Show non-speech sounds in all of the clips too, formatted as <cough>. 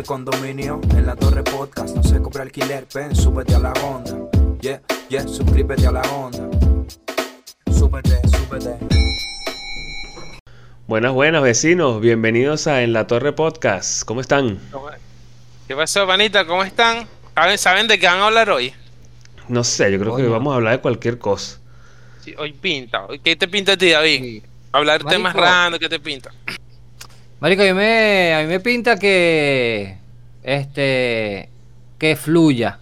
el condominio, en la torre podcast. No se cobra alquiler, pen, súbete a la onda. Yeah, yeah, suscríbete a la onda. Súbete, súbete. Buenas, buenas vecinos, bienvenidos a En la Torre Podcast. ¿Cómo están? ¿Qué pasó, panita? ¿Cómo están? ¿Saben, ¿Saben de qué van a hablar hoy? No sé, yo creo que Coño. vamos a hablar de cualquier cosa. Sí, hoy pinta. ¿Qué te pinta a ti, David? Sí. Hablar Marico. temas random, ¿qué te pinta? Marico, a mí me, a mí me pinta que. Este. Que fluya.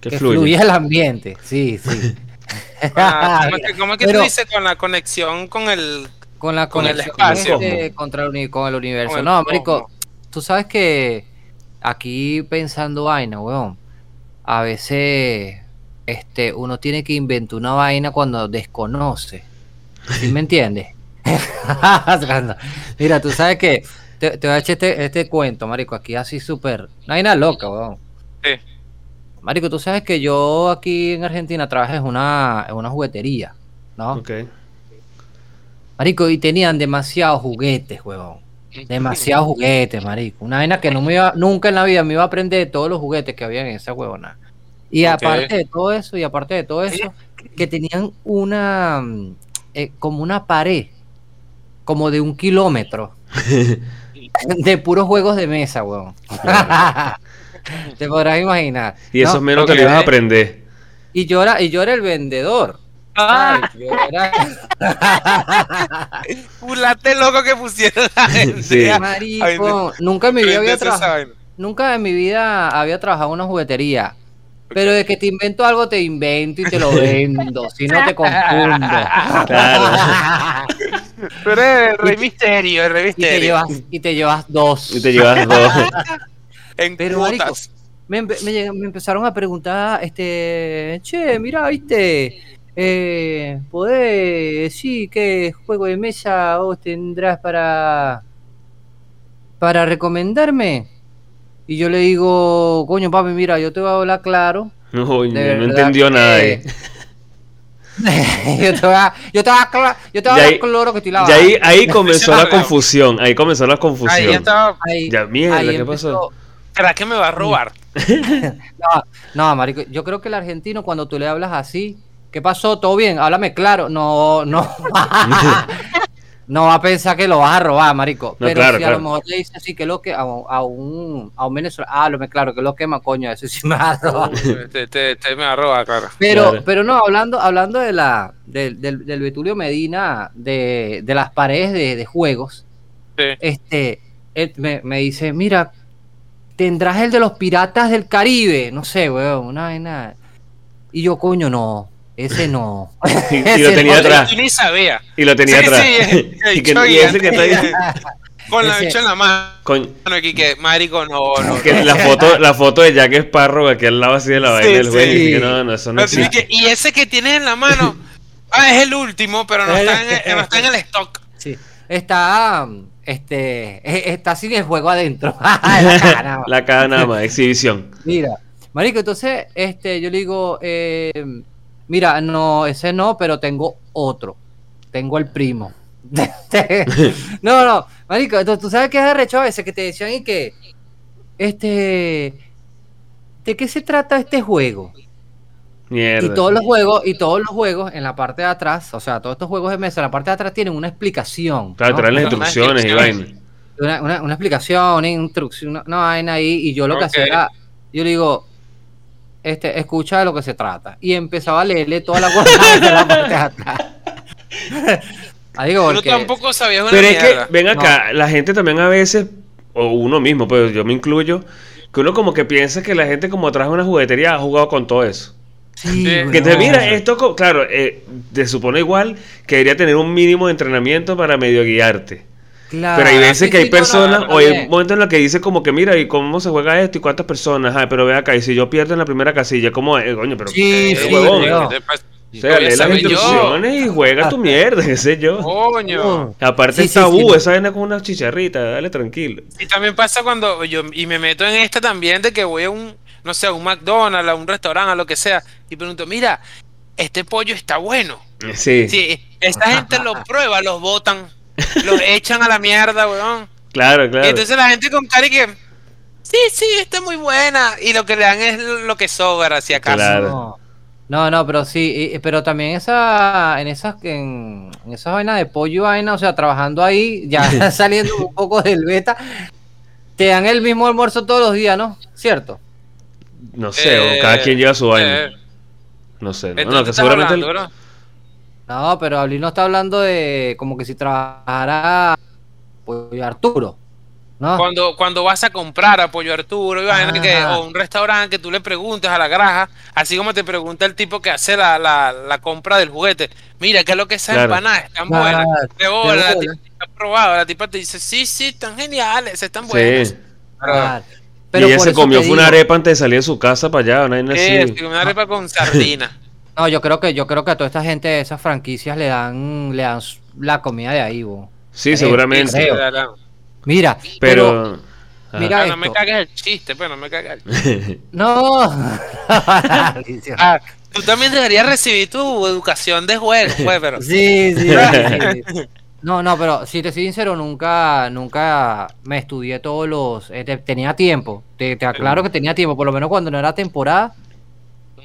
Que, fluya el ambiente. Sí, sí. <laughs> <laughs> Ah, ¿Cómo es que, cómo que Pero tú dices con la conexión con el... con la con el espacio. este, contra el, con el universo. con el no, Marico, tú sabes que aquí pensando vaina, weón. A veces este, uno tiene que inventar una vaina cuando desconoce. ¿Sí me <laughs> entiendes? <laughs> Mira, tú sabes que te, te voy a echar este, este cuento, Marico, aquí así súper. No hay nada loca, weón. Sí. Marico, tú sabes que yo aquí en Argentina trabajé en una, en una juguetería, ¿no? Ok. Marico, y tenían demasiados juguetes, huevón. Demasiados juguetes, marico. Una vaina que no me iba, nunca en la vida me iba a aprender de todos los juguetes que había en esa huevona. Y aparte de todo eso, y aparte de todo eso, que tenían una, eh, como una pared, como de un kilómetro, <laughs> de puros juegos de mesa, huevón. <laughs> Te podrás imaginar. Y eso ¿no? menos te lo ibas a aprender. Y yo era, y yo era el vendedor. Ah. Yo era- <laughs> culate loco que pusieron la gente. Sí. Marico, nunca en mi vida había trabajado. Nunca en mi vida había trabajado en una juguetería. Pero de que te invento algo, te invento y te lo vendo. si no te confundo. Claro. Tú eres el rey misterio, el rey y, te misterio. llevas, y te llevas dos. Y te llevas dos. <laughs> En Pero, marico, me, me me empezaron a preguntar, este, che, mira, viste, eh, ¿podés decir qué juego de mesa vos tendrás para, para recomendarme? Y yo le digo, coño, papi, mira, yo te voy a hablar claro. <laughs> No, no entendió nada. eh. <laughs> yo te voy a, yo te voy a, yo te voy a ahí- cloro que estoy Y lavando. ahí, ahí <laughs> comenzó la confusión. Ahí comenzó la Ahí confusión. ya estaba. Ahí- Ya, mierda, ahí ¿qué pasó? empezó- ¿Será que me va a robar? <laughs> No, no, marico, yo creo que el argentino cuando tú le hablas así, ¿qué pasó? ¿Todo bien? Háblame claro. No, no. No va a pensar que lo vas a robar, marico. No, Pero claro, si a claro. lo mejor le dice así que lo que a, un- a un a un venezolano, háblame claro, que lo quema, coño, eso sí me va a robar. Te, te- te me va a robar, claro. Pero, Claro. pero no, hablando, hablando de la, del, del, del Betulio Medina, de, de las paredes de, de juegos, Sí. este, él me, me dice, mira, tendrás el de los piratas del Caribe, no sé, weón, una vaina. Y yo, coño, no, ese no. Y, <laughs> y lo tenía atrás. Y lo tenía atrás. y, que, yo y ya- ese que está ahí. <laughs> Con la bicha en la mano Con, aquí que, marico, no, no. que la foto, la foto de Jack Sparrow aquí al lado así de la vaina Sí, del juego. sí. Y que no, no, eso no que- y ese que tienes en la mano, <laughs> ah, es el último, pero no está en el, no está en el stock. Sí. Está, este, e- está sin el juego adentro. La cara, nada más. La cara nada más, exhibición. Mira, marico, entonces, este, yo le digo, eh, mira, no, ese no, pero tengo otro. Tengo el primo. <laughs> no, no, marico, entonces, tú sabes que es arrecho a veces que te decían y que, este, ¿de qué se trata este juego? Mierda. Y todos los juegos, y todos los juegos en la parte de atrás, o sea, todos estos juegos de mesa, en la parte de atrás tienen una explicación. Claro, ¿no? traen las instrucciones y vaina. una, una, una explicación, una instrucción, una, vaina ahí, y yo lo que hacía era, yo le digo, este, escucha de lo que se trata. Y empezaba a leerle toda la cosa de la parte de atrás. <laughs> Ahí digo, porque, tampoco sabías una Pero es que, ven acá, la gente también a veces, o uno mismo, pues yo me incluyo, que uno como que piensa que la gente como traje una juguetería ha jugado con todo eso. Sí. Que te mira, esto, claro, eh, te supone igual que debería tener un mínimo de entrenamiento para medio guiarte. Claro, Pero hay veces que hay personas, o hay momentos en los que dice como que mira, ¿y cómo se juega esto? ¿Y cuántas personas? Ah, pero ve acá, y si yo pierdo en la primera casilla, ¿cómo es? Coño, pero... Sí, eh, sí, huevón. weón. ¿Qué te pasa? O sea, lee las yo. instrucciones y juega tu mierda, <laughs> qué sé yo. Coño. Aparte Sí, es sí, tabú, sí, esa vaina con una chicharrita, dale tranquilo. Y también pasa cuando yo y me meto en esta también de que voy a un, no sé, a un McDonald's, a un restaurante, a lo que sea, y pregunto, mira, este pollo está bueno. Sí, Sí, esta <laughs> gente lo prueba, los botan, los echan a la mierda, weón. claro, Y claro. entonces la gente con cara y que, sí, sí, está muy buena. Y lo que le dan es lo que sobra, si acaso. Claro. No. No, no, pero sí, y- pero también esa, en esas, en, en esas vainas de pollo y vaina, o sea, trabajando ahí, ya <laughs> saliendo un poco del beta, te dan el mismo almuerzo todos los días, ¿no? ¿Cierto? No sé, o cada Eh, quien lleva su vaina. eh, No sé. No, ¿de no, que seguramente. hablando? No, pero Abril no está hablando de como que si trabajara pollo Arturo, ¿no? Cuando, cuando vas a comprar a Pollo Arturo y que, o un restaurante que tú le preguntas a la graja, así como te pregunta el tipo que hace la, la, la compra del juguete, mira, ¿qué es lo que esas Claro. empanadas están Claro, buenas? De bola, de la bola. tipa ha probado, la tipa te dice, sí, sí, están geniales, están buenas. Sí. Claro. y ella se comió te fue una arepa antes de salir de su casa para allá, una así. sí, una arepa con sardina. <laughs> No, yo creo que yo creo que a toda esta gente esas franquicias le dan le dan la comida de ahí, bo. Sí, creo, seguramente. creo. Mira, pero, Pero. Mira Ah, no me esto. cagues el chiste, pues, no me cagues el <laughs> No. <laughs> Ah, tú también deberías recibir tu educación de juego, pues, pero... Sí, sí, sí, sí. No, no, pero si te soy sincero, nunca, nunca me estudié todos los. eh, te- tenía tiempo. Te, te aclaro que tenía tiempo, por lo menos cuando no era temporada.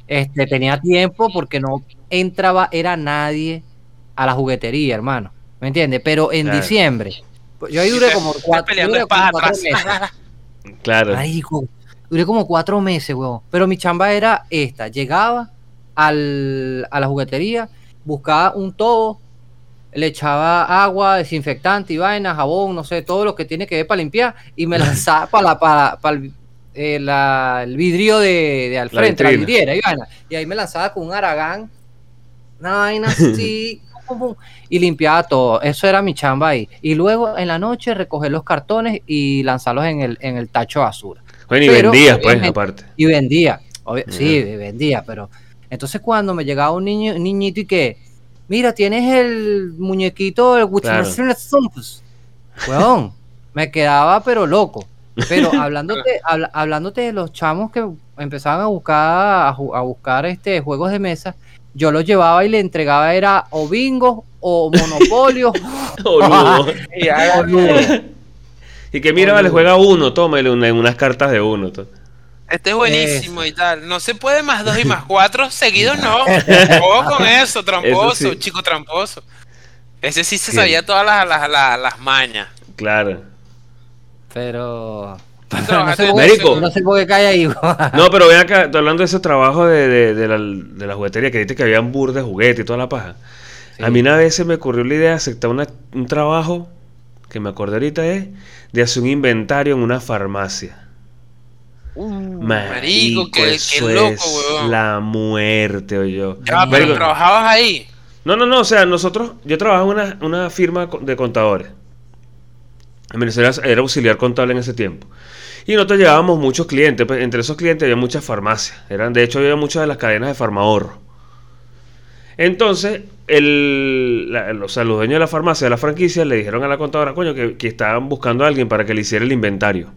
Este, tenía tiempo porque no entraba, era nadie a la juguetería, hermano. ¿Me entiendes? Pero en Claro. diciembre. Yo ahí duré como cuatro, peleando duré como espadas cuatro atrás. meses. <laughs> Claro. Marico, duré como cuatro meses, weón. Pero mi chamba era esta. Llegaba al, a la juguetería, buscaba un tobo, le echaba agua, desinfectante y vaina, jabón, no sé, todo lo que tiene que ver para limpiar, y me lanzaba <laughs> para la, para, para el, eh, la- el vidrio de, de al frente, la, vitrina. vidriera y ahí me lanzaba con un aragán, una vaina así, <laughs> y limpiaba todo. Eso era mi chamba ahí. Y luego en la noche recoger los cartones y lanzarlos en el, en el tacho de basura Bueno, y pero, vendías, pues, aparte. y vendía. Obvio- Sí, vendía, pero entonces cuando me llegaba un niño, un niñito y que, mira, tienes el muñequito del Claro. Weón, me quedaba pero loco. Pero <laughs> hablándote, hablándote de los chamos que empezaban a buscar, a, buscar este juegos de mesa, yo los llevaba y le entregaba era o bingo o monopolio. <laughs> <laughs> Y que mira, vale, juega uno, tómale una- unas cartas de uno. Este es buenísimo y tal. No se puede más dos y más cuatro seguidos, no. Ojo con eso, tramposo, Eso sí. chico tramposo. Ese sí se sabía todas las, las, las, las mañas. Claro. Pero. <laughs> no, sé por Marico. qué, no sé por qué cae ahí. <laughs> No, pero ven acá, hablando de ese trabajo de, de, de la, de la juguetería, que dijiste que habían bur de juguete y toda la paja. Sí. A mí una vez se me ocurrió la idea de aceptar una- un trabajo, que me acordé ahorita es, de hacer un inventario en una farmacia. Marico, qué, qué eso loco, es weón. la muerte, o yo. Ya, pero Marico, trabajabas ahí. No, no, no, o sea, nosotros, yo trabajaba en una, una firma de contadores. Era auxiliar contable en ese tiempo. Y nosotros llevábamos muchos clientes, pues, entre esos clientes había muchas farmacias. Eran, de hecho, había muchas de las cadenas de farmahorro. Entonces, el, los dueños de la farmacia, de la franquicia, le dijeron a la contadora, coño, que, que estaban buscando a alguien para que le hiciera el inventario.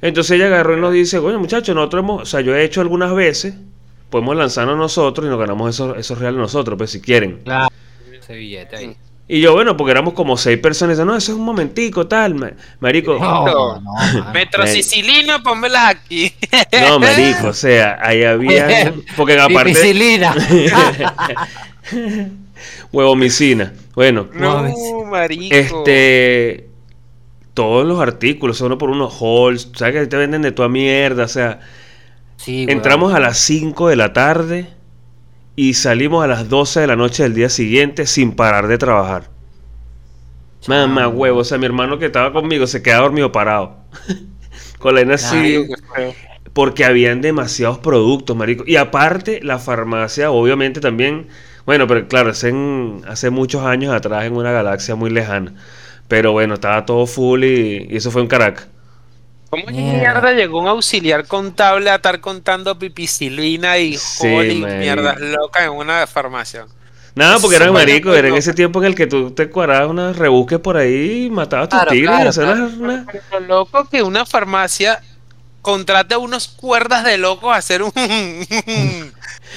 Entonces ella agarró y nos dice, coño, muchachos, nosotros hemos, o sea, yo he hecho algunas veces, podemos lanzarnos nosotros y nos ganamos esos, esos reales nosotros, pues si quieren. Claro. Ese billete ahí. Y yo, bueno, porque éramos como seis personas, y dice, no, eso es un momentico, tal, ma- marico. No, no, mano. Metrocicilina, pónmelas aquí. No, <laughs> marico, o sea, ahí había, porque aparte, Pipicilina. <laughs> huevomicina. Bueno, No, marico. este, todos los artículos, uno por uno, halls, sabes que te venden de toda mierda, o sea, Sí, entramos a las 5 de la tarde y salimos a las 12 de la noche del día siguiente sin parar de trabajar. Mamá huevo, o sea, mi hermano que estaba conmigo se quedaba dormido parado. <laughs> Con la así, porque habían demasiados productos, marico. Y aparte, la farmacia, obviamente también, bueno, pero claro, es en- hace muchos años atrás en una galaxia muy lejana. Pero bueno, estaba todo full y, y eso fue en Caracas. ¿Cómo Mierda. llegó un auxiliar contable a estar contando pipicilina y Sí, mierdas locas en una farmacia? Nada, porque fue marico, era en ese tiempo en el que tú te cuadrabas unas rebusques por ahí y matabas a tus Claro, tigres claro, Pero lo loco que una farmacia contrate a unos cuerdas de locos a hacer <laughs> un...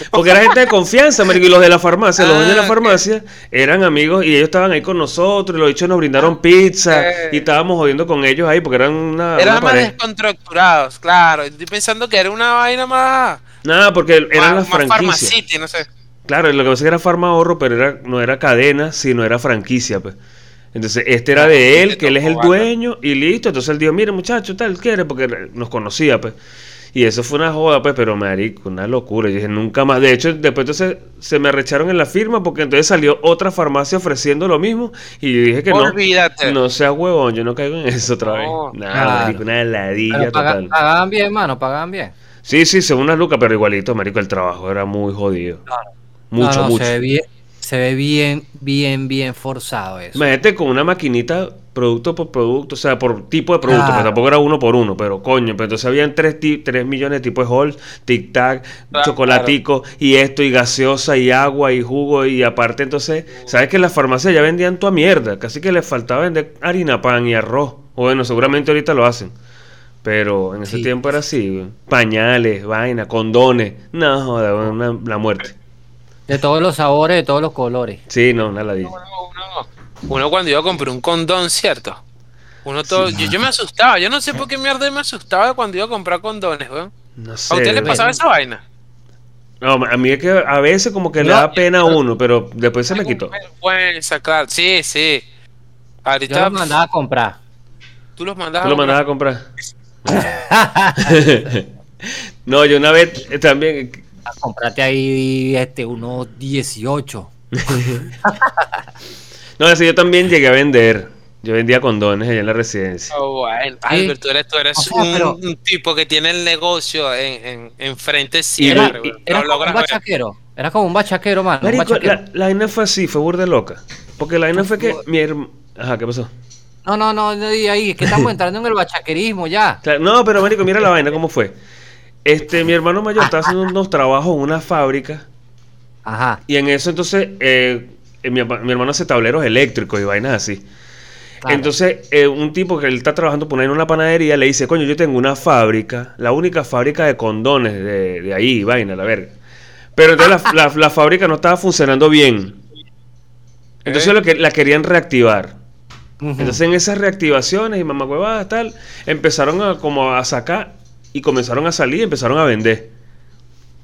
Porque era gente de confianza, marico, y los de la farmacia, los de Ah, la ok. farmacia, eran amigos y ellos estaban ahí con nosotros, y los dichos nos brindaron pizza, y estábamos jodiendo con ellos ahí, porque eran una, Eran una más pareja. descontracturados, claro. Estoy pensando que era una vaina más. Nada, porque eran las más, franquicias. Pharmacity, no sé. Claro, lo que pasa es que era Farma Ahorro, pero era, no era cadena, sino era franquicia, pues. Entonces, este era Ah, de él, que él es el dueño, y listo. Entonces él dijo, mire muchacho, tal, quiere, porque nos conocía, pues. Y eso fue una joda, pues, pero marico, una locura. Yo dije, nunca más. De hecho, después entonces se me arrecharon en la firma, porque entonces salió otra farmacia ofreciendo lo mismo, y yo dije que Olvídate. no. No seas huevón, yo no caigo en eso otra vez. No, Nada, claro. marico, una heladilla Pero paga- total. pagaban bien, mano, pagaban bien. Sí, sí, según las lucas, pero igualito, marico, el trabajo era muy jodido. Mucho, No, no, mucho. Se ve bien, se ve bien, bien, bien forzado eso. Imagínate con una maquinita producto por producto, o sea, por tipo de producto, Claro. pero tampoco era uno por uno, pero coño, pero entonces habían tres, tres millones de tipos de Halls, tic tac, Claro. chocolatico, y esto, y gaseosa, y agua, y jugo, y aparte entonces, ¿sabes que las farmacias ya vendían toda mierda? Casi que les faltaba vender harina, pan y arroz. O bueno, seguramente ahorita lo hacen. Pero en ese Sí. tiempo era así, pañales, vaina, condones, no, joda, una- la muerte. De todos los sabores, de todos los colores. Sí, no, una ladilla. Uno, uno- uno cuando iba a comprar un condón, ¿cierto? Uno todo, yo, yo me asustaba, yo no sé por qué mierda me asustaba cuando iba a comprar condones, weón. No sé. ¿A usted le pasaba esa vaina? No, a mí es que a veces como que le da pena a uno, pero después se me quitó. Vergüenza, claro. Sí, sí. Yo Ahorita los mandaba a comprar. tú los mandabas ¿Tú lo a mandabas a comprar? <laughs> <laughs> no, yo una vez también... A comprarte ahí este, unos 18. <laughs> No, así yo también llegué a vender. Yo vendía condones allá en la residencia. Oh, bueno. Albert, tú eres, tú eres O sea, un, pero- un tipo que tiene el negocio en, en, enfrente Y siempre. Era Lo como un bachaquero. Era como un bachaquero, mano. un Marico, bachaquero. la, la vaina fue así, fue burda loca. Porque la vaina fue que mi hermano... Ajá, ¿qué pasó? No, no, no, no ahí, es que estamos <laughs> entrando en el bachaquerismo ya. Claro, no, pero marico, mira la vaina, ¿cómo fue? Este, mi hermano mayor estaba haciendo unos trabajos en una fábrica Ajá. y en eso entonces eh, eh, mi, hermano hace tableros eléctricos y vainas así. claro. Entonces, eh, un tipo que él está trabajando por ahí en una panadería le dice, coño, yo tengo una fábrica, la única fábrica de condones de, de ahí, vaina, la verga. Pero entonces la, la- la fábrica no estaba funcionando bien. Entonces lo que, la querían reactivar. Entonces en esas reactivaciones y mamacuevadas tal, empezaron a como a sacar y comenzaron a salir y empezaron a vender.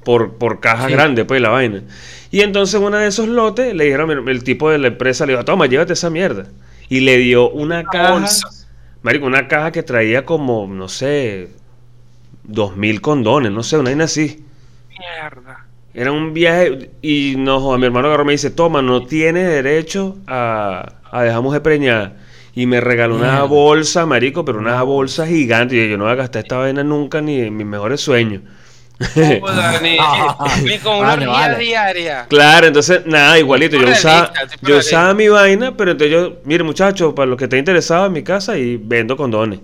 Por, por cajas Sí. grandes, pues la vaina. Y entonces en uno de esos lotes le dijeron, el, el tipo de la empresa le dijo, toma, llévate esa mierda. Y le dio una caja, bolsa. marico, una caja que traía como, no sé, dos mil condones, no sé, una vaina así. Mierda. Era un viaje y no, joda, mi hermano agarró y me dice, toma, no tiene derecho a, a dejar mujer preñada. Y me regaló una bolsa, marico, pero una bolsa gigante. Y yo, yo no voy a gastar esta vaina nunca ni en mis mejores sueños. Ni, <laughs> <laughs> ni con una Vale, diaria. Claro, entonces, nada, igualito. Yo usaba, yo usaba mi vaina, pero entonces yo, mire muchachos, para los que estén interesados en mi casa y vendo condones.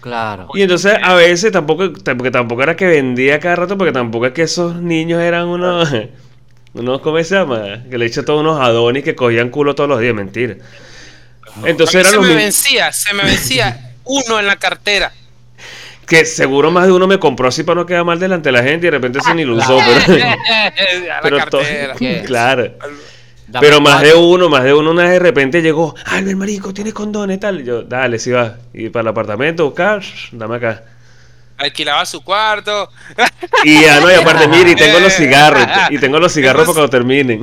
Claro. Y entonces a veces tampoco, porque tampoco era que vendía cada rato, porque tampoco es que esos niños eran unos, <laughs> unos, ¿cómo se llama? Que le hecho todos unos adonis que cogían culo todos los días, mentira. Entonces A mí eran se me vencía, se me vencía <laughs> uno en la cartera. que seguro más de uno me compró así para no quedar mal delante de la gente y de repente se ni lo usó, pero, <laughs> claro. Dame Pero más de uno, más de uno una vez de repente llegó, Albert Marico, tienes condones tal. Y yo, dale, si va. Y para el apartamento, buscar, dame acá. Alquilaba su cuarto. Y ya no, y aparte, <laughs> mire, y tengo los cigarros. Y tengo los cigarros para cuando terminen.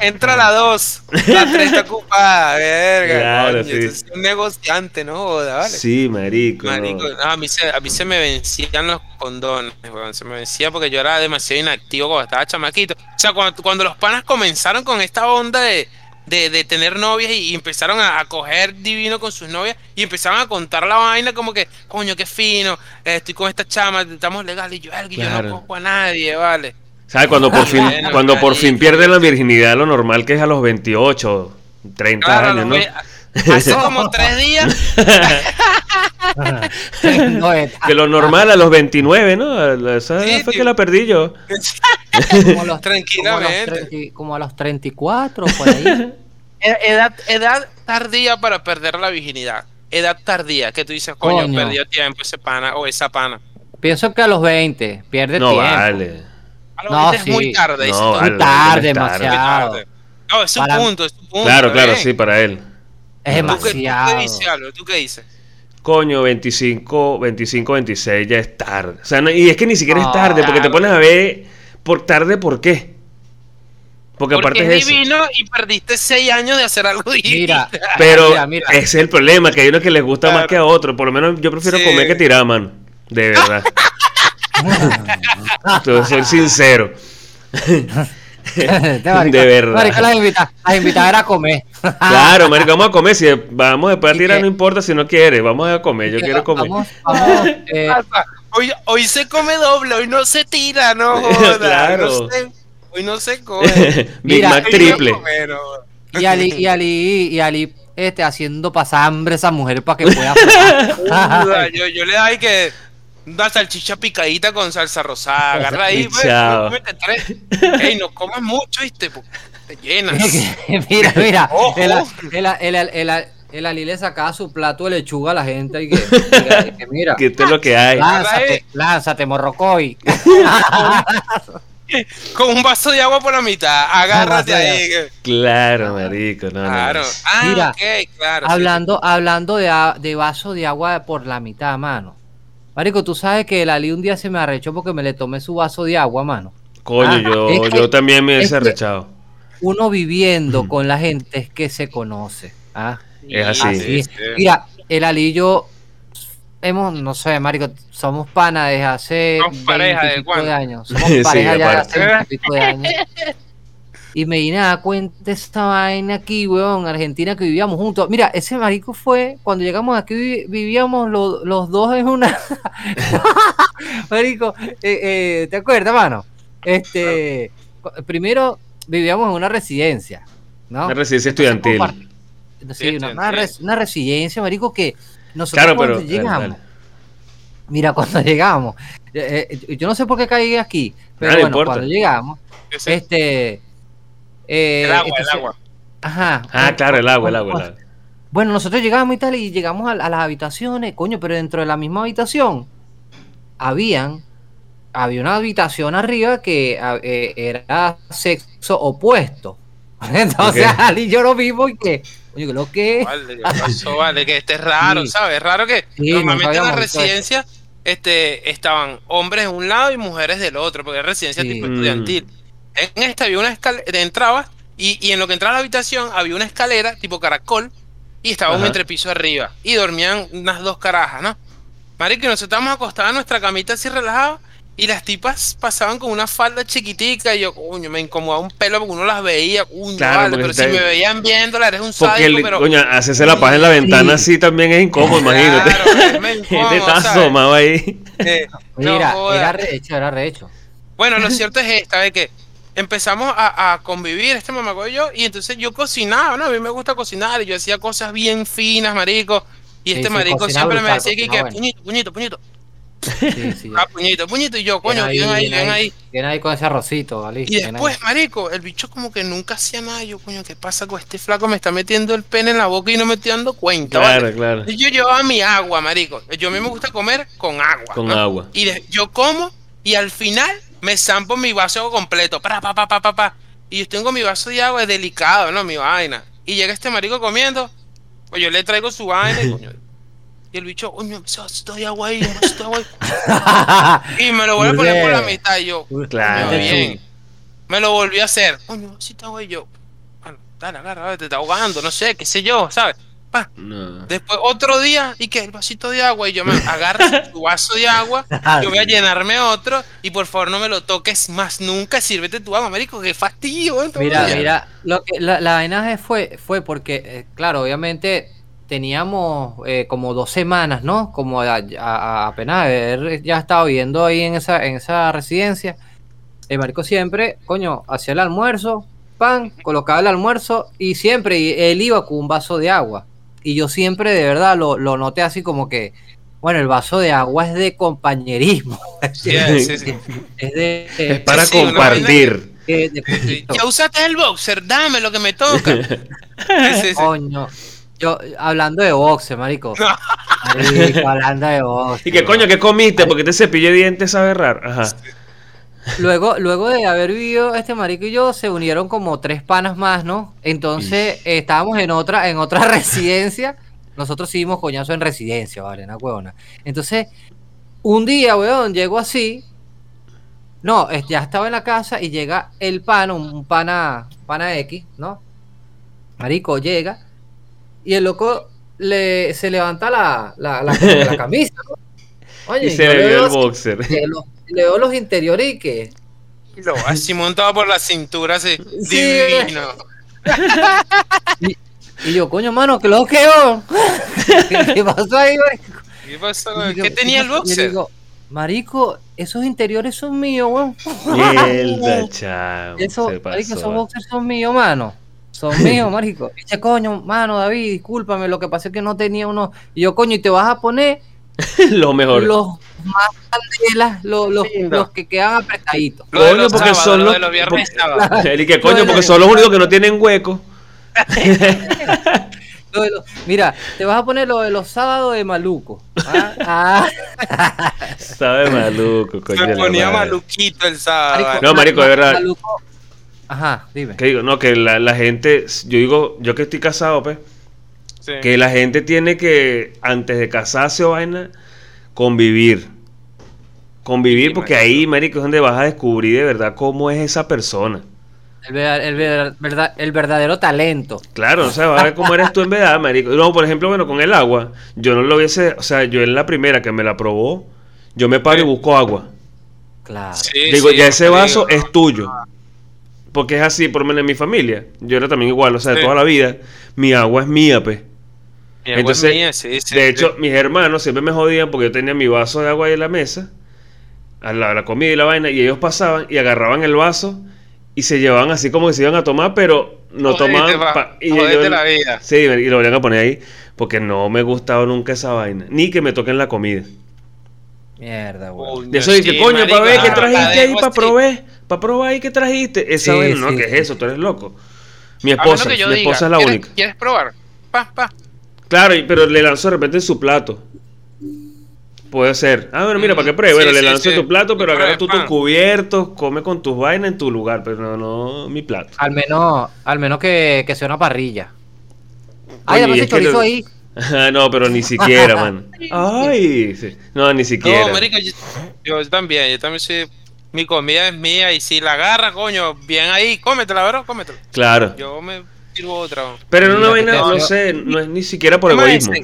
Entra a la 2, la 3 está ocupada, verga. Claro, coño, sí. eres un negociante, ¿no? Joda, vale. Sí, marico. Marico, no, a, mí se, a mí se me vencían los condones, weón. Se me vencía porque yo era demasiado inactivo cuando estaba chamaquito. O sea, cuando, cuando los panas comenzaron con esta onda de, de, de tener novias y, empezaron a, a coger divino con sus novias y empezaron a contar la vaina como que, coño, qué fino, eh, estoy con esta chama, estamos legales. Y yo, "Verga, yo Claro. no cojo a nadie, vale. ¿Sabes? Cuando por fin, Bueno, cuando por fin pierden la virginidad, lo normal que es a los 28, 30 Claro, años, ¿no? ve- Hace como tres días. <laughs> No, es- Que lo normal a los 29, ¿no? Esa Sí, fue tío. que la perdí yo. <laughs> como a los, Tranquilamente. Como a los, 30 como a los 34, por ahí. <laughs> Ed- Edad, edad tardía para perder la virginidad. Edad tardía, que tú dices, coño, Coño. perdió tiempo ese pana o esa pana. Pienso que a los 20 pierde No tiempo. vale. No, es sí. muy tarde. No, Muy tarde, es. Muy demasiado. tarde. No, es su Para- punto, es su punto. Claro, claro, ¿eh? sí, para él. Es ¿Tú qué, tú qué demasiado. dices, Álvaro? ¿Tú qué dices? Coño, 25, 25, 26 ya es tarde. O sea, no- y es que ni siquiera es No, tarde, porque te claro. pones a ver por tarde, ¿por qué? Porque, Porque aparte es es eso. divino y perdiste seis años de hacer algo divino. Mira, <laughs> Pero mira, mira. ese es el problema, que hay unos que les gusta más Claro. que a otros. Por lo menos yo prefiero Sí. comer que tirar, mano. De verdad. <laughs> Soy sincero. De verdad. marico, las invitadas las invitadas era a comer. Claro, marico, vamos a comer. Si vamos después a ¿Y tirar, no importa si no quiere. Vamos a comer. Yo quiero comer. Vamos, vamos, eh? <laughs> Hoy, hoy se come doble, hoy no se tira, no <laughs> joda. Claro. no se- hoy no se come. <laughs> Big Mira, Mac triple. y Ali, y Ali, y Ali este, haciendo pasar hambre a esa mujer para que pueda yo, yo le doy que una salchicha picadita con salsa rosada. Agarra ahí, pues. Ey, no comas mucho, ¿viste? Porque te llenas. <laughs> mira, mira, <laughs> Ojo. el, el, el, el, el- el Ali le sacaba su plato de lechuga a la gente y que, mira, y que mira, <laughs> Que esto es lo que hay. lánzate, lánzate, morrocoy. Con un vaso de agua por la mitad. Agárrate ahí. Claro, marico. No, no, no. Claro. Ah, Mira, ok, claro. sí, hablando, hablando de, de vaso de agua por la mitad, mano. Marico, tú sabes que el Ali un día se me arrechó porque me le tomé su vaso de agua, mano. Coño, Ah, yo, es que- yo también me es hubiese que- rechado. Uno viviendo con la gente es que se conoce. ¿ah? sí. Es así. Así es. sí. Mira, el Ali y yo hemos, no sé, Marico, somos panas desde hace Somos pareja, 20 y ¿de de años. <laughs> Somos Sí, pareja ya de hace aparte. 20 y pico de años. <laughs> Y me vine a dar cuenta esta vaina aquí, weón, Argentina que vivíamos juntos. Mira, ese marico fue, cuando llegamos aquí vi- vivíamos lo- los dos en una... <laughs> marico, eh, eh, ¿te acuerdas, mano? Este, primero vivíamos en una residencia, ¿no? Una residencia estudiantil. Sí, una, una res- una residencia, marico, que nosotros Claro, cuando pero. llegamos, dale, dale. mira, cuando <laughs> llegamos, eh, yo no sé por qué caí aquí, pero no bueno, importa. cuando llegamos, este... eh, el agua, entonces- el agua. Ajá. Ah, claro, el agua, el agua. el agua. Bueno, nosotros llegamos y tal, y llegamos a, a las habitaciones, coño, pero dentro de la misma habitación habían, había una habitación arriba que eh, era sexo opuesto. <laughs> Entonces, Ok. Ali y yo lo vimos y que, coño, que lo que Vale, ¿qué pasó? <laughs> Vale, que este es raro, Sí. ¿sabes? Es raro que Sí, normalmente en la habíamos visto eso. residencia este, estaban hombres de un lado y mujeres del otro, porque es residencia Sí. tipo Mm. En esta había una escalera, entrabas y, y en lo que entraba a la habitación había una escalera tipo caracol y estaba un entrepiso arriba y dormían unas dos carajas, ¿no? Marico, nosotros estábamos acostados en nuestra camita así relajados y las tipas pasaban con una falda chiquitica y yo, coño, me incomodaba un pelo porque uno las veía, coño, Claro, vale, pero si me veían viéndola, eres un Porque, sádico, el, pero... coño, hacerse la paja en la ventana así también es incómodo, imagínate. Claro, es <laughs> incómodo, está ahí. Eh, no Mira, era rehecho, era rehecho. Bueno, lo cierto es esta, de que empezamos a, a convivir este mamaco y yo, y entonces yo cocinaba, ¿no? A mí me gusta cocinar y yo hacía cosas bien finas, marico. Y Sí, este sí, marico siempre me decía que, que bueno. puñito, puñito, puñito, Sí, sí. <laughs> ah, puñito, puñito, y yo, coño, Bien bien ahí, bien ahí. Bien ahí con ese arrocito, ¿vale? Y después, ahí. marico, el bicho como que nunca hacía nada. Yo, coño, ¿qué pasa con este flaco? Me está metiendo el pene en la boca y no me estoy dando cuenta, ¿vale? Claro, claro. Y Yo llevaba mi agua, marico. Yo a mí me gusta comer con agua. Con ¿no? agua. Y de- yo como y al final me zampo mi vaso completo. Pa, pa, pa, pa, pa, pa. Y yo tengo mi vaso de agua, es delicado, ¿no? Mi vaina. Y llega este marico comiendo. Pues yo le traigo su vaina y, coño, y el bicho, coño, de agua ahí, de agua ahí. <laughs> Y me lo vuelve a poner por la mitad. Y yo, Claro. bien. Me lo volví a hacer. Coño, vasito de agua y yo. Bueno, dale, agarra, te está ahogando, no sé, qué sé yo, ¿sabes? Pa. No. Después otro día, y que el vasito de agua, y yo me agarro <laughs> tu vaso de agua, <laughs> yo voy a llenarme otro, y por favor no me lo toques más nunca, sírvete tu agua, marico, qué fastidio, ¿eh? Mira, mira, lo que, la, la vaina fue, fue porque, eh, claro, obviamente teníamos eh, como dos semanas, ¿no? Como a, a- a- apenas haber ya estado viviendo ahí en esa, en esa residencia. El marico siempre, coño, hacía el almuerzo, pan, colocaba el almuerzo y siempre él iba con un vaso de agua. Y yo siempre de verdad lo, lo noté así como que, bueno, el vaso de agua es de compañerísmo. Sí, sí, sí. <laughs> es de... Es para compartir. de- de- Sí, Ya usaste el boxer, dame lo que me toca. <laughs> Sí, sí, sí. Coño. Yo, hablando de boxe, marico. No. Marico, hablando de boxe. <laughs> Y que coño, ¿qué comiste? Porque este cepillo de dientes sabe raro. Ajá. Luego, luego de haber vivido este marico y yo, se unieron como tres panas más, ¿no? Entonces eh, estábamos en otra, en otra <laughs> residencia. Nosotros seguimos coñazo en residencia, ¿vale? Una huevona. Entonces, un día, weón, llego así. No, ya estaba en la casa y llega el pana, un pana, pana X, ¿no? Marico llega y el loco le, se levanta la, la, la, la <laughs> camisa, ¿no? Oye, Y se le vio el boxer. Le veo los interiores y que Lo así montado por la cintura, así. <laughs> Sí, divino. <laughs> Y yo, coño, mano, que lo quedó. ¿Qué, qué pasó ahí, marico? ¿Qué pasó? Yo, ¿Qué tenía el y yo boxer? digo, marico, esos interiores son míos, weón. Mierda, <laughs> chamo. Eso, marico, pasó. esos boxers son míos, mano. Son míos, marico. Dice, coño, mano, David, discúlpame, lo que pasa es que no tenía uno. Y yo, coño, y te vas a poner <laughs> Lo mejor. los más candelas, los, los, los que quedan apretaditos. Lo Coño, los porque sábados, son lo los- de los viernes porque- y <laughs> que coño, No, porque son los únicos que no tienen hueco. <laughs> Lo de los- mira, te vas a poner lo de los sábados de maluco. ¿ah? Ah. Sabe maluco, coño. Se ponía maluquito el sábado. Marico, No, marico, de verdad. Maluco. Ajá, dime. Que digo, no, que la, la gente, yo digo, yo que estoy casado, pues, Sí. que la gente tiene que, antes de casarse o vaina, convivir. Convivir, Sí, porque marico. ahí, marico, es donde vas a descubrir de verdad cómo es esa persona. El, ver- el ver- verdad- el verdadero talento. Claro, o sea, vas a ver cómo eres tú en verdad, marico. No, por ejemplo, bueno, con el agua, yo no lo hubiese, o sea, yo en la primera que me la probó, yo me paro y busco agua. Claro. Sí, Digo, sí, ya ese vaso es tuyo. Porque es así, por lo menos en mi familia. Yo era también igual, o sea, de Sí. toda la vida, mi agua es mía, pues. Mi Entonces, mía, sí, sí, de sí. hecho, mis hermanos siempre me jodían porque yo tenía mi vaso de agua ahí en la mesa, a la, la comida y la vaina, y ellos pasaban y agarraban el vaso y se llevaban así como que se iban a tomar, pero no Jodete, tomaban. pa- y la vida. Sí, y lo volvían a poner ahí porque no me gustaba nunca esa vaina, ni que me toquen la comida. Mierda, weón. Coño, De eso dije, sí, coño, marico, para ver qué trajiste ahí, para probar, para probar ahí qué trajiste. Esa Sí, vaina, no, sí, ¿qué sí. es eso? Tú eres loco. Mi esposa, mi diga, esposa es la ¿quieres, única. ¿Quieres probar? Pa, pa. Claro, y- pero le lanzo de repente en su plato. Puede ser. Ah, bueno, mira, para que pruebe. sí, Bueno, le sí. tu plato, pero agarra tú tus cubiertos, come con tus vainas en tu lugar, pero no, no mi plato. Al menos, al menos que, que sea una parrilla. Ay, que chorizo lo- ahí. Ah, <laughs> no, pero ni siquiera, man. <laughs> Ay, sí. no, ni siquiera. No, marico, yo, yo también, yo también soy... Mi comida es mía y si la agarra, coño, bien ahí, cómetela, bro, cómetela. Claro. Yo me sirvo otra. Pero una Mira, vaina, no sé, no es ni siquiera por ¿Qué me egoísmo.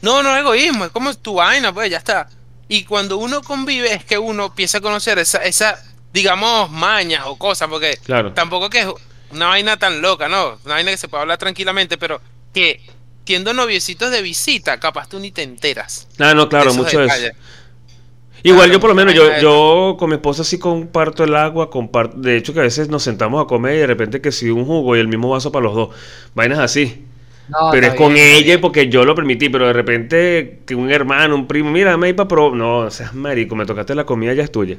No, no es egoísmo, es como tu vaina, pues ya está. Y cuando uno convive es que uno empieza a conocer esa, esa digamos, mañas o cosas, porque Claro. tampoco que es una vaina tan loca, ¿no? Una vaina que se puede hablar tranquilamente, pero que siendo noviecitos de visita, capaz tú ni te enteras. Ah, no, claro, de mucho de eso. Igual yo por lo menos, yo, yo con mi esposa sí comparto el agua, comparto, de hecho que a veces nos sentamos a comer y de repente que si un jugo y el mismo vaso para los dos, vainas así. No, pero es con bien. ella y porque yo lo permití, pero de repente que un hermano, un primo, mira, ahí para probar. No, o sea, marico, me tocaste la comida, ya es tuya.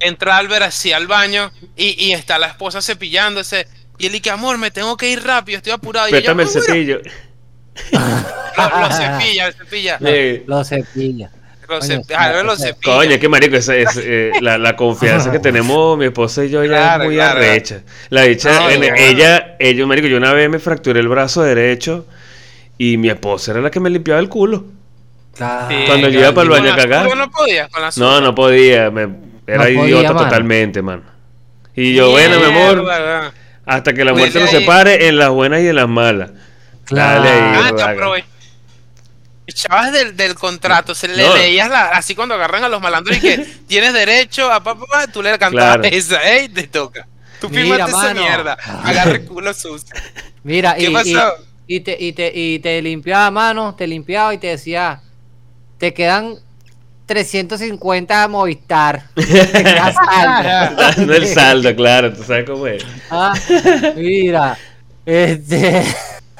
Entra Albert así al baño y, y está la esposa cepillándose. Y él dice, amor, me tengo que ir rápido, estoy apurado. Y Pétame el cepillo. <laughs> Lo, lo cepilla, lo cepilla. Eh, Lo cepilla, Coño, es que marico, esa es, eh, la, la confianza que <laughs> tenemos mi esposa y yo ya Claro, es muy claro. arrecha. La dicha, No, en- bueno. ella, ella, marico, yo una vez me fracturé el brazo derecho y mi esposa era la que me limpiaba el culo. Claro. Sí, Cuando yo iba para el baño a cagar. no podías, con la No, no podía, me, era No podía, idiota totalmente, man. Y yo, bueno, mi amor, hasta que la muerte nos separe en las buenas y en las malas. Claro. Dale ahí, Ah, aprovechabas del, del contrato, se le No. leías la, así cuando agarran a los malandros y que <laughs> tienes derecho a papá, pa, tú le cantabas Claro. esa, ey, te toca. Tú Mira, firmaste esa mano. mierda, agarra el culo sucio. Mira, ¿Qué y, pasó? y, y te, y, te, y te limpiaba mano, te limpiaba y te decía, te quedan 350 a Movistar. <laughs> Te queda saldo. <laughs> no el saldo, claro, tú sabes cómo es. Ah, mira, este,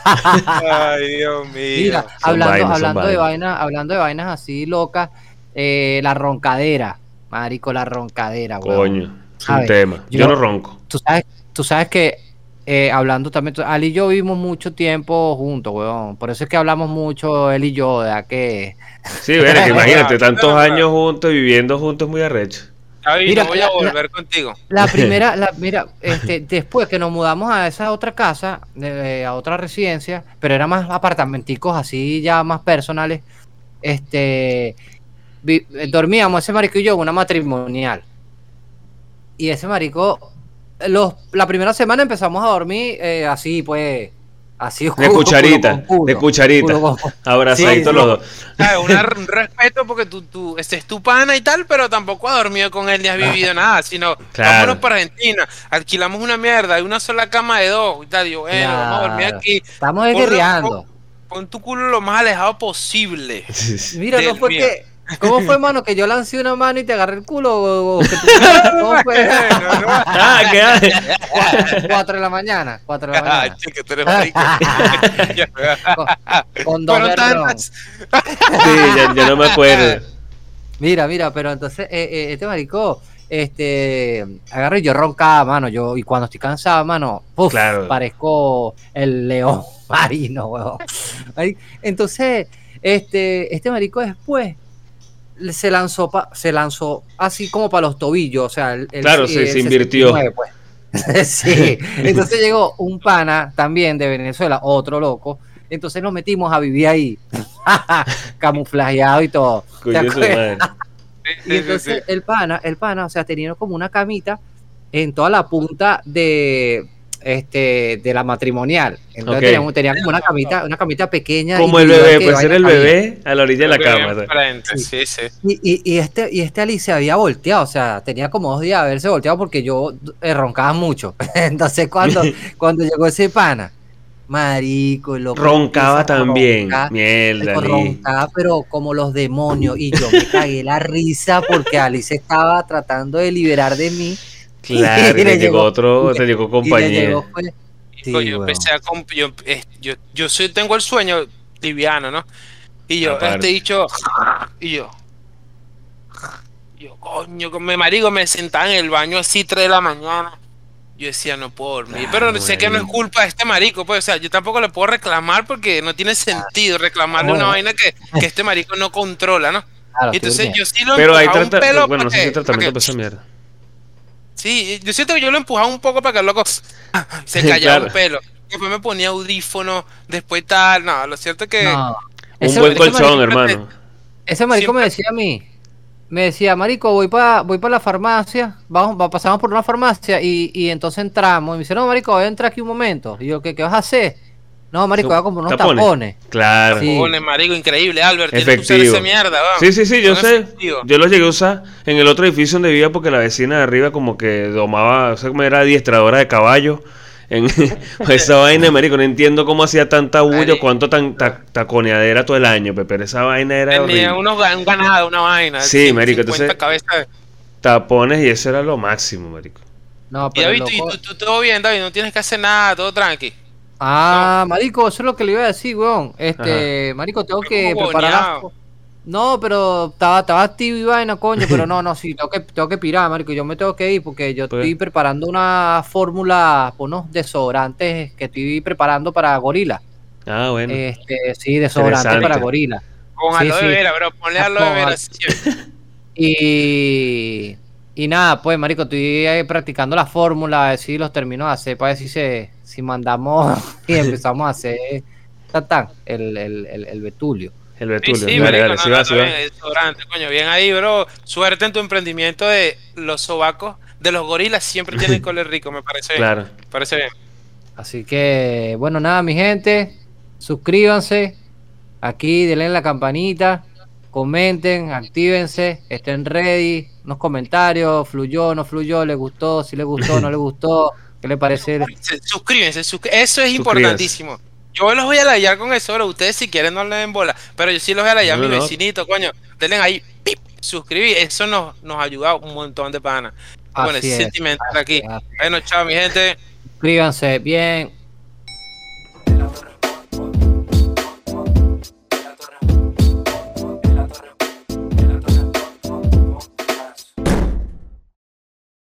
Ay, Dios mío. mira, hablando, vainas, hablando de vainas. vainas, hablando de vainas así locas, eh, la roncadera, marico, la roncadera, weón. Coño, es tema. Yo, Yo- no ronco. Tú sabes, tú sabes que eh, hablando también, tú- Ali y yo vivimos mucho tiempo juntos, weón. Por eso es que hablamos mucho él y yo, de que Sí, bueno, que <laughs> imagínate, tantos años juntos, viviendo juntos, muy arrecho. Javi, Mira, no voy la- a la- volver contigo. La <laughs> primera, la, mira, este, después que nos mudamos a esa otra casa, eh, a otra residencia, pero era más apartamenticos así ya más personales, este, vi- dormíamos ese marico y yo en una matrimonial. Y ese marico, los, la primera semana empezamos a dormir eh, así, pues, así De cucharita, culo, de cucharita. Abrazaditos Sí, los dos. Una- un respeto porque tú, tú este es tu pana y tal, pero tampoco has dormido con él ni has vivido nada, sino Claro. vámonos para Argentina, alquilamos una mierda, hay una sola cama de dos y tal, yo, bueno, vamos a dormir aquí, Estamos Ponlo- guerreando. pon tu culo lo más alejado posible. <laughs> Mira, no fue que. ¿Cómo fue, mano? Que yo lancé una mano y te agarré el culo. o- o que tú- <laughs> ¿Cómo fue? No, no. Ah. Cuatro, cuatro de la mañana. Cuatro de la Ah, mañana. chico, tú eres marico. <laughs> Con, con dos tantas. Sí, ya, ya no me acuerdo. Mira, mira, pero entonces, eh, eh, este marico, este, agarro y yo roncaba, mano. Yo, y cuando estoy cansado, mano, uf, Claro. parezco el león <laughs> marino, weón. Entonces, este, este marico después se lanzó, pa- se lanzó así como para los tobillos, o sea, el, el- Claro, se- el se invirtió. 69, pues. <laughs> sí, entonces llegó un pana también de Venezuela, otro loco. Entonces nos metimos a vivir ahí, <laughs> camuflajeado y todo. <laughs> Y entonces el pana, el pana, o sea, tenía como una camita en toda la punta de este de la matrimonial. Entonces teníamos- tenía como una camita, una camita pequeña. Como el bebé, que pues era el bebé a la orilla de la cama. ¿sabes? frente, Sí, sí. Y, y, y este, y este Ali se había volteado, o sea, tenía como dos días de haberse volteado porque yo eh, roncaba mucho. <laughs> Entonces cuando, <laughs> cuando llegó ese pana, marico, loco Roncaba también. Mierda, roncaba, pero como los demonios. Y yo me cagué la risa porque Alice estaba tratando de liberar de mí. Claro, <laughs> Y le le llegó llegó- otro, te llegó compañía. yo empecé a comp- yo, eh, yo, yo soy, tengo el sueño liviano, ¿no? Y yo, Aparte. este dicho, y yo, yo, coño, me marico, me sentaba en el baño así 3 de la mañana. Yo decía, no puedo dormir. Pero Claro, sé que no es culpa de este marico, pues, o sea, yo tampoco le puedo reclamar porque no tiene sentido reclamarle una Bueno. vaina que, que este marico no controla, ¿no? Claro, Y entonces yo sí lo Pero hay un pelo Bueno, no sé si tratamiento para para esa que- mierda. Sí, yo siento que yo lo empujaba un poco para que el loco <laughs> se callaba Claro. un pelo. Después me ponía audífono, después tal. No, lo cierto es que. No. Un Ese- buen ese colchón, marico- hermano. Ese marico me decía a mí, me decía, marico, voy para voy pa la farmacia, vamos, va- pasamos por una farmacia y, y entonces entramos. Y me dice, no, marico, voy a entrar aquí un momento. Y yo, ¿qué, qué vas a hacer? No, marico, voy a comprar unos Tapones. tapones. Claro. Sí. Cojones, marico, increíble, Albert. Tienes que usar Efectivo. esa mierda, weón. Sí, sí, sí, yo Son sé. Yo los llegué a usar en el otro edificio donde vivía porque la vecina de arriba como que domaba, o sea, como era adiestradora de caballo. En <laughs> esa vaina, marico, no entiendo cómo hacía tanta bulla, cuánto tan ta- taconeadera todo el año, pe, pero esa vaina era Tenía unos un ganado, una vaina. Sí, 150 marico, entonces- cabezas. Tapones y eso era lo máximo, marico. No, Y pero David, tú, y loco- tú, tú todo bien, David, no tienes que hacer nada, todo tranqui. Ah, marico, eso es lo que le iba a decir, weón. Este, marico, tengo que preparar No, pero estaba, estaba activo y vaina, coño, pero no, <laughs> no, sí, tengo que, tengo que pirar, marico, yo me tengo que ir porque yo Pues- estoy preparando una fórmula, unos desodorantes que estoy preparando para gorila. Ah, bueno. Este, sí, Interesante. para gorila. Con aloe sí. vera, bro. Ponle aloe Con vera. <laughs> Y, y nada, pues, marico, estoy practicando la fórmula, a ver si los termino de hacer, para ver si, se, si mandamos <laughs> y empezamos a hacer tatán, el, el, el, el betulio. El Sí, Betulio. sí, dale, marico, dale, no, sí no, va, está sí va. bien, coño, bien ahí, bro. Suerte en tu emprendimiento de los sobacos de los gorilas siempre <laughs> tienen color rico, me parece bien. Claro. Me parece bien. Así que, bueno, nada, mi gente, suscríbanse, aquí denle la campanita, comenten, actívense, estén ready, unos comentarios, fluyó, no fluyó, les gustó, si les gustó, no les <laughs> gustó, ¿qué les parece? Se- Suscríbanse, eso es importantísimo. Yo los voy a layar con eso, bro. Ustedes si quieren no le den bola, pero yo sí los voy a layar a No, mi no. vecinito, coño. Denle ahí, pip, suscribir. Eso nos, nos ayuda un montón de pana. Bueno, es, sentimental así aquí. Bueno, chao, mi gente. Suscríbanse, bien,